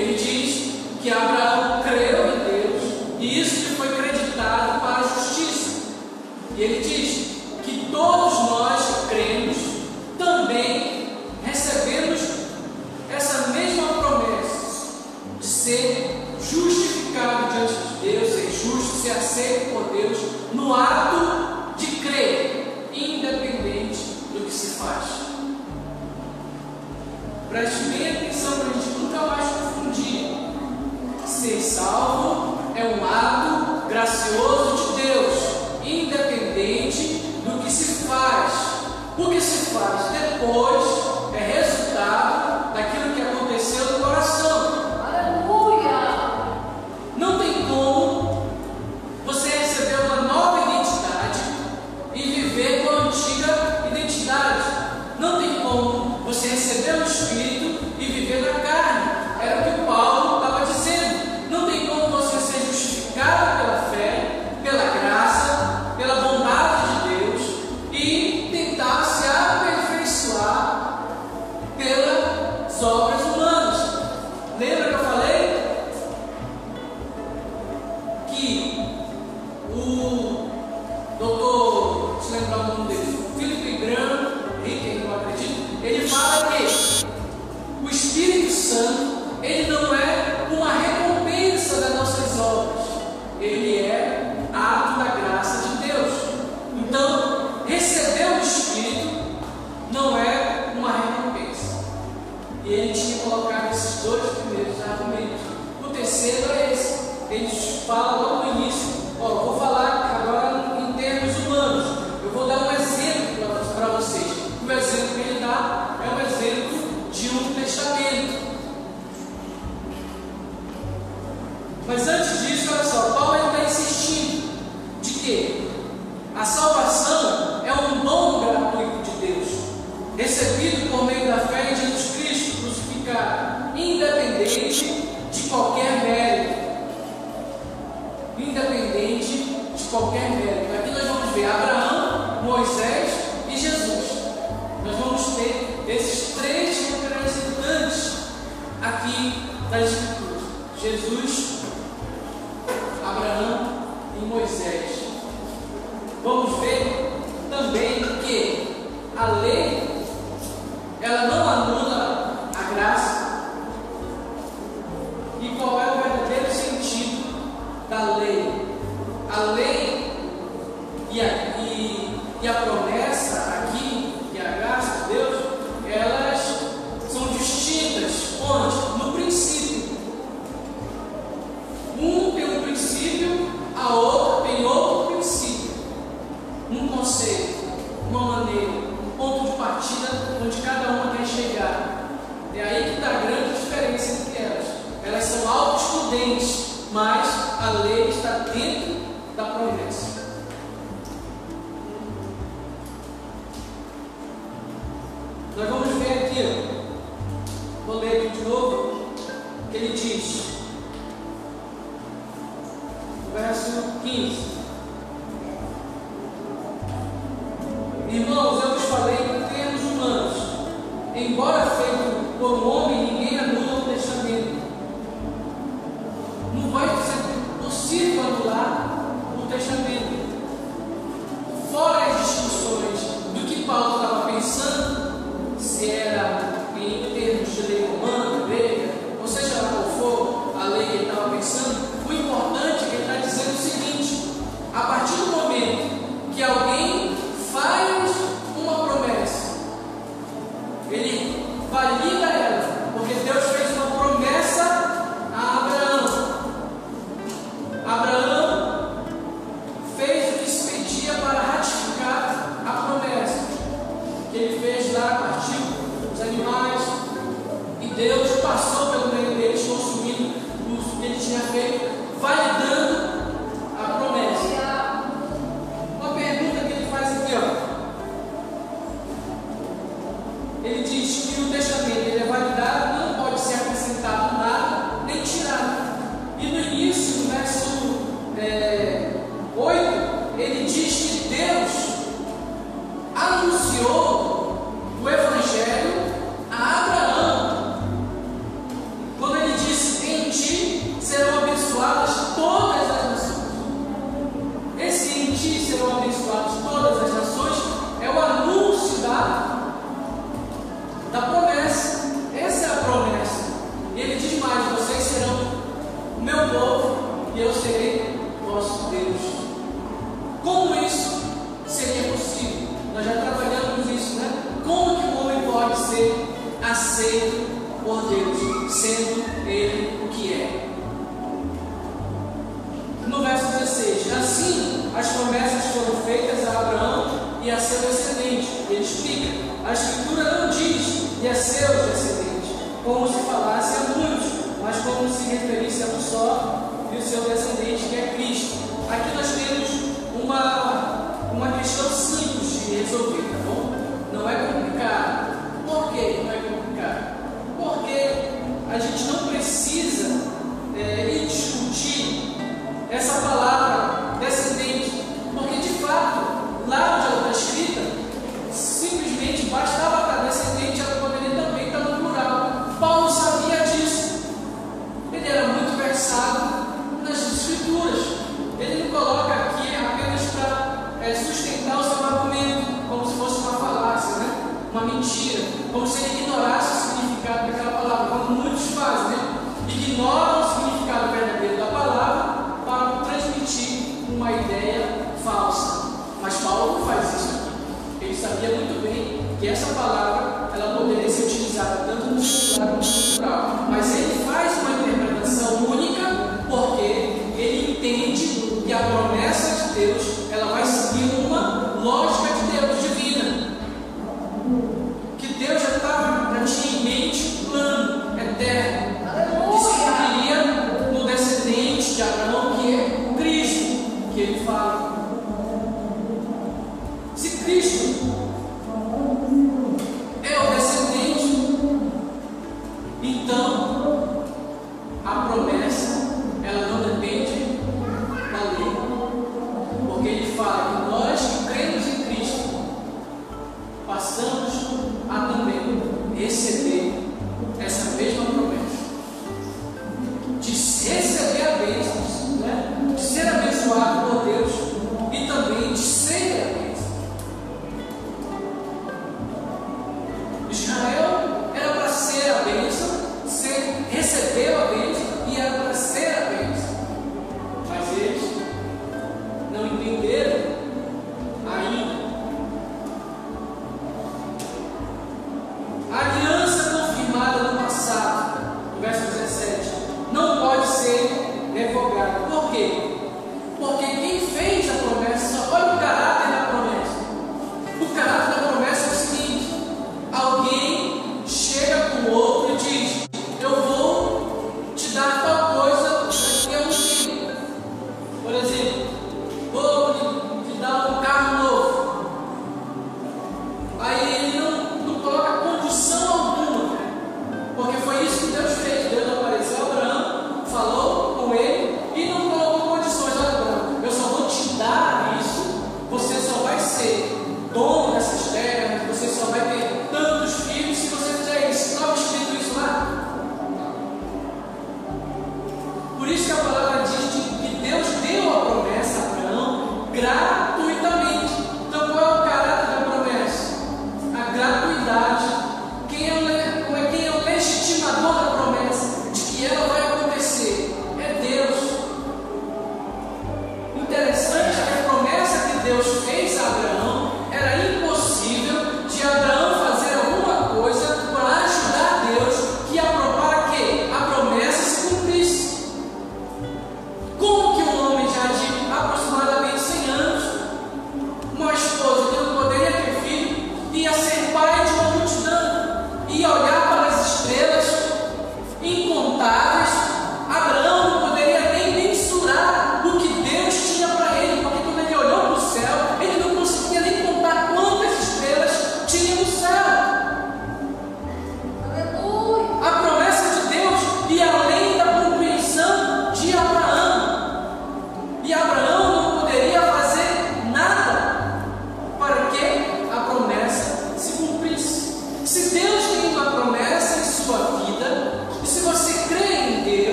Ele diz que Abraão creu em Deus e isso lhe foi creditado para a justiça. E ele diz: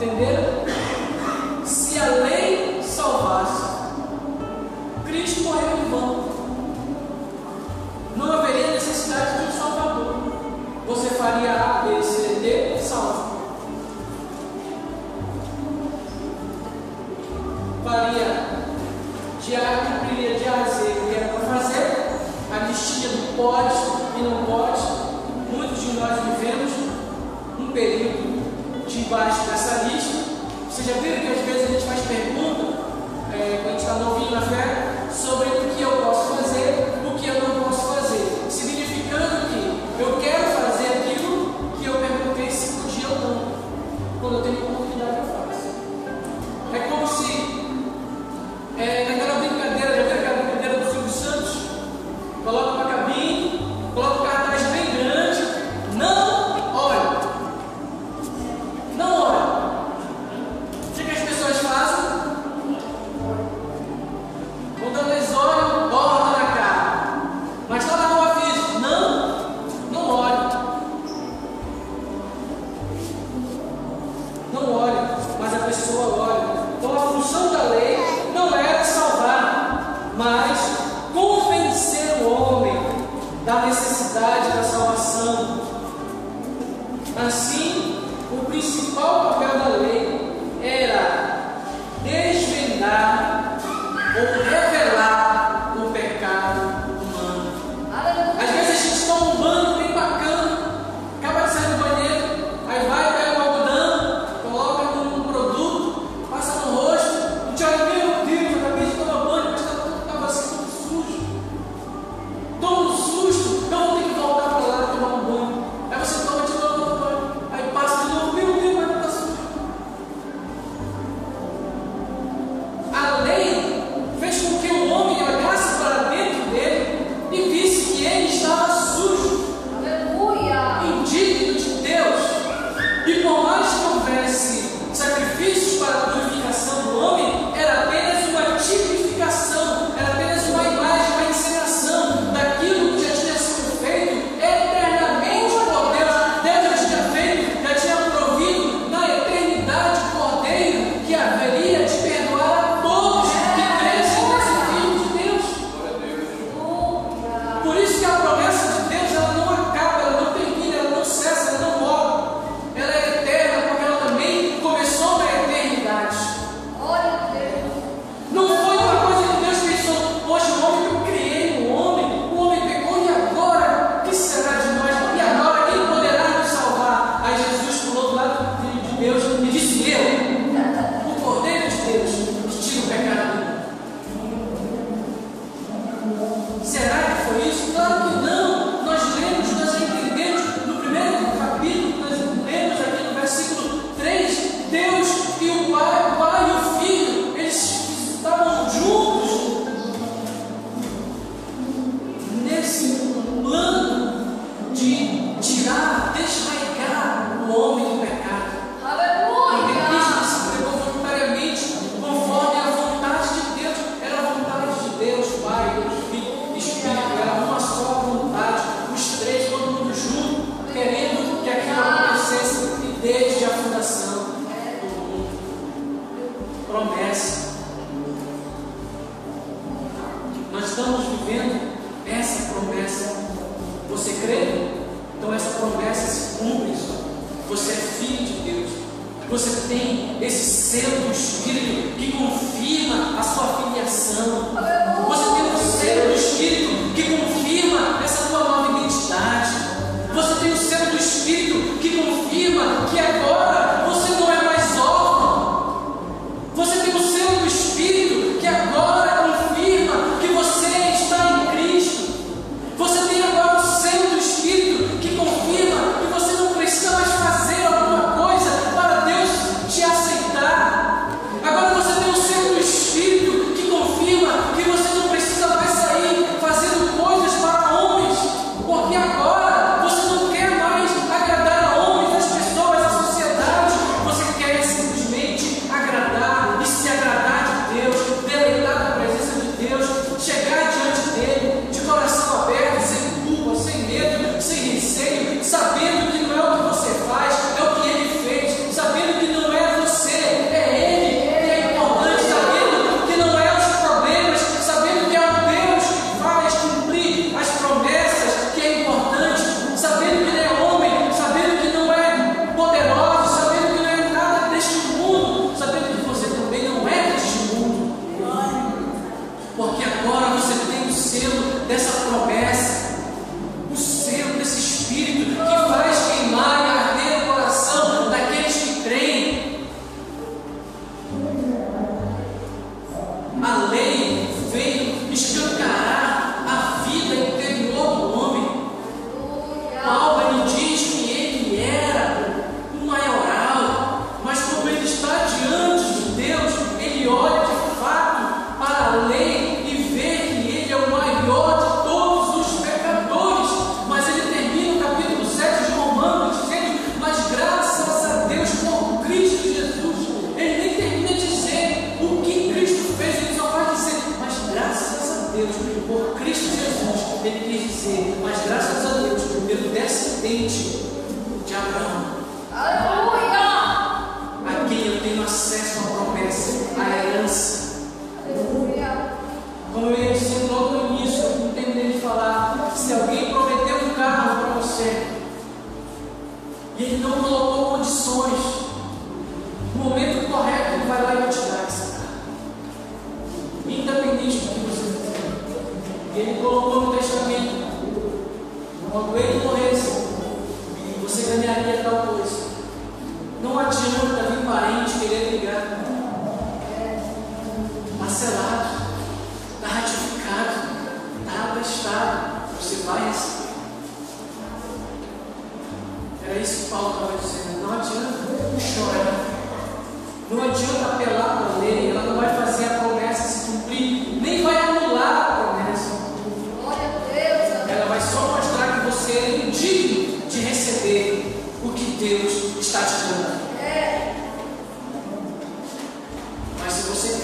Entenderam? Se a lei salvasse, Cristo morreu em vão. Não haveria necessidade de um Salvador. Você faria A, B, C, D, salvo. Faria de A, cumpriria de A, Z, o que era para fazer. Anistia não pode e não pode. Muitos de nós vivemos um período debaixo dessa linha já viram que às vezes a gente faz pergunta, é, quando a gente está novinho na fé, sobre o que eu Assim, o principal papel da lei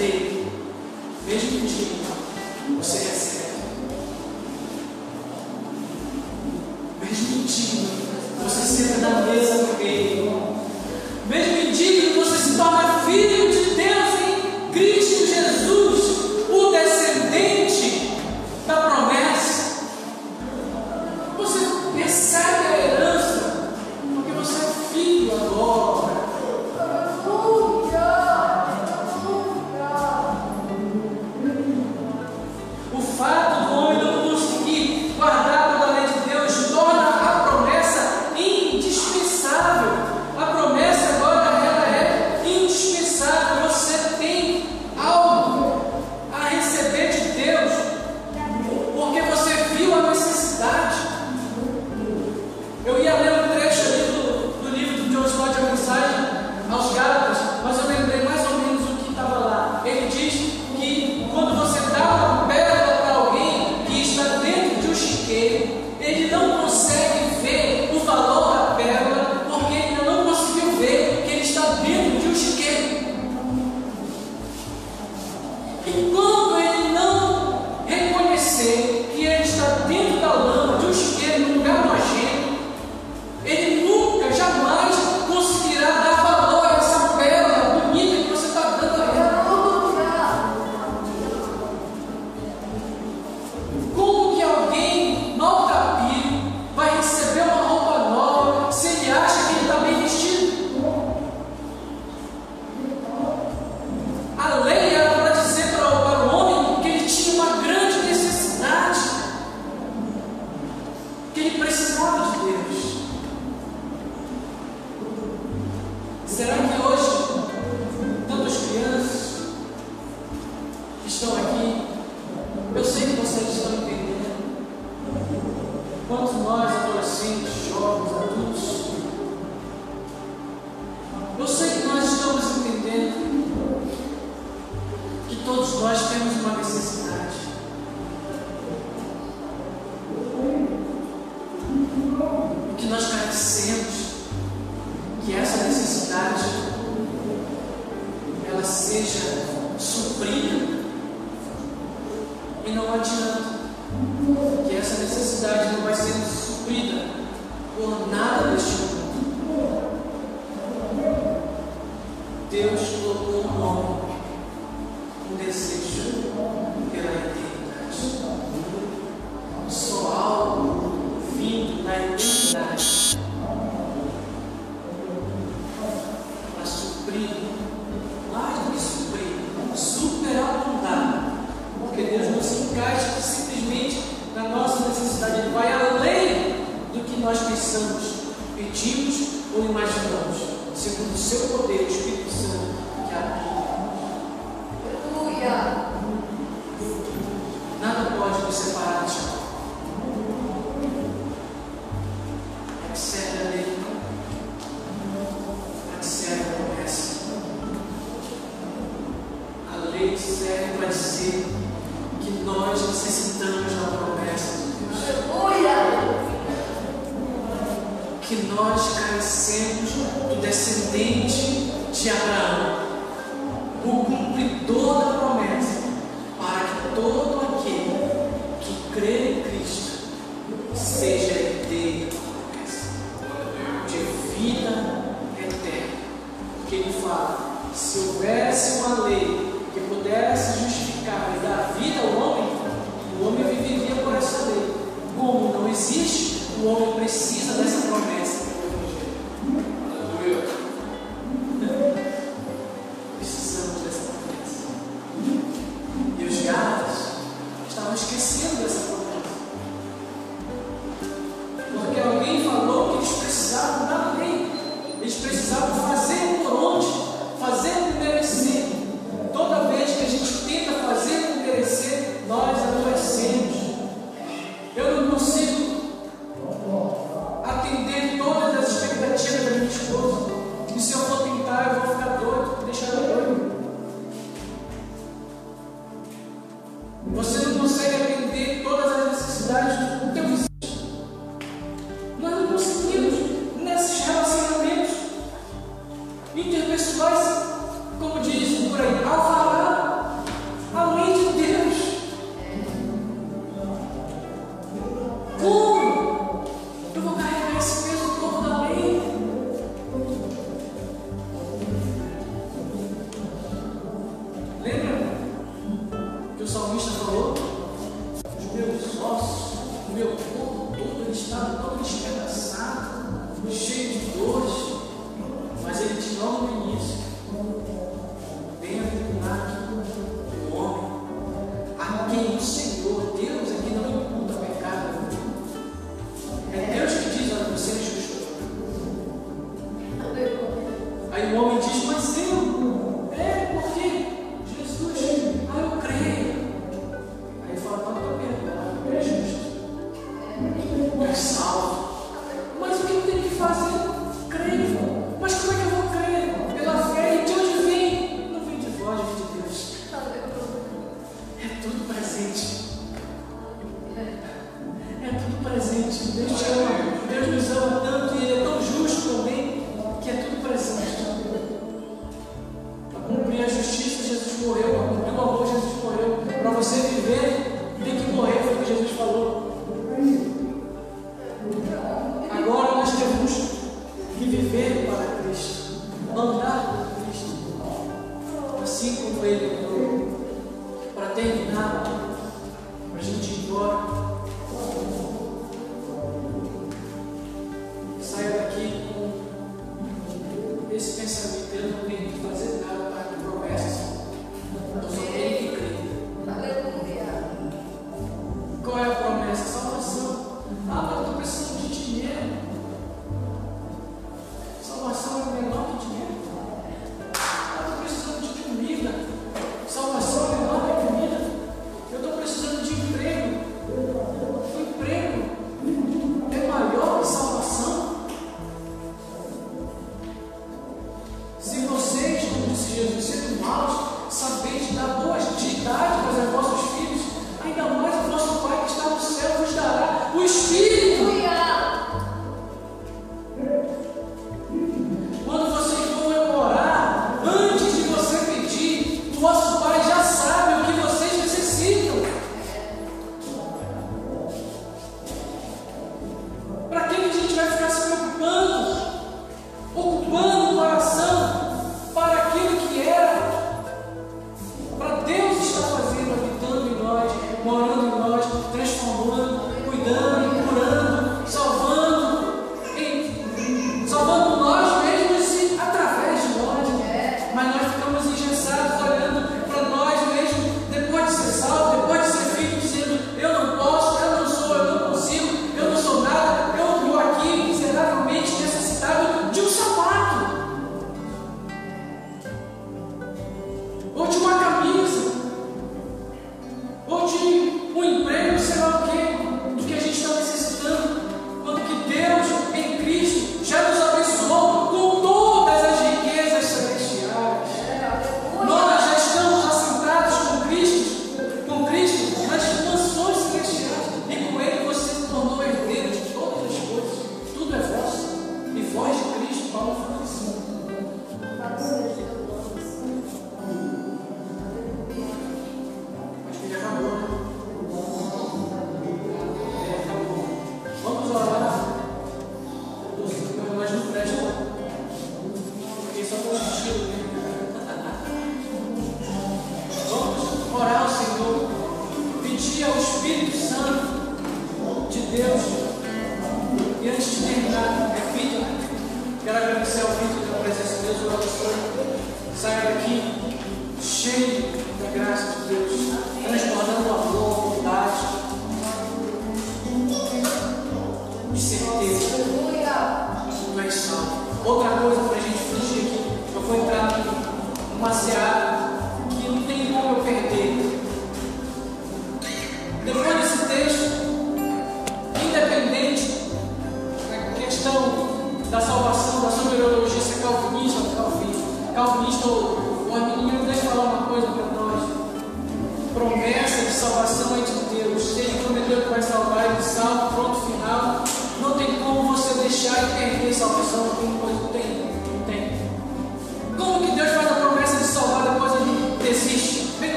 crê, mesmo indigno, você recebe.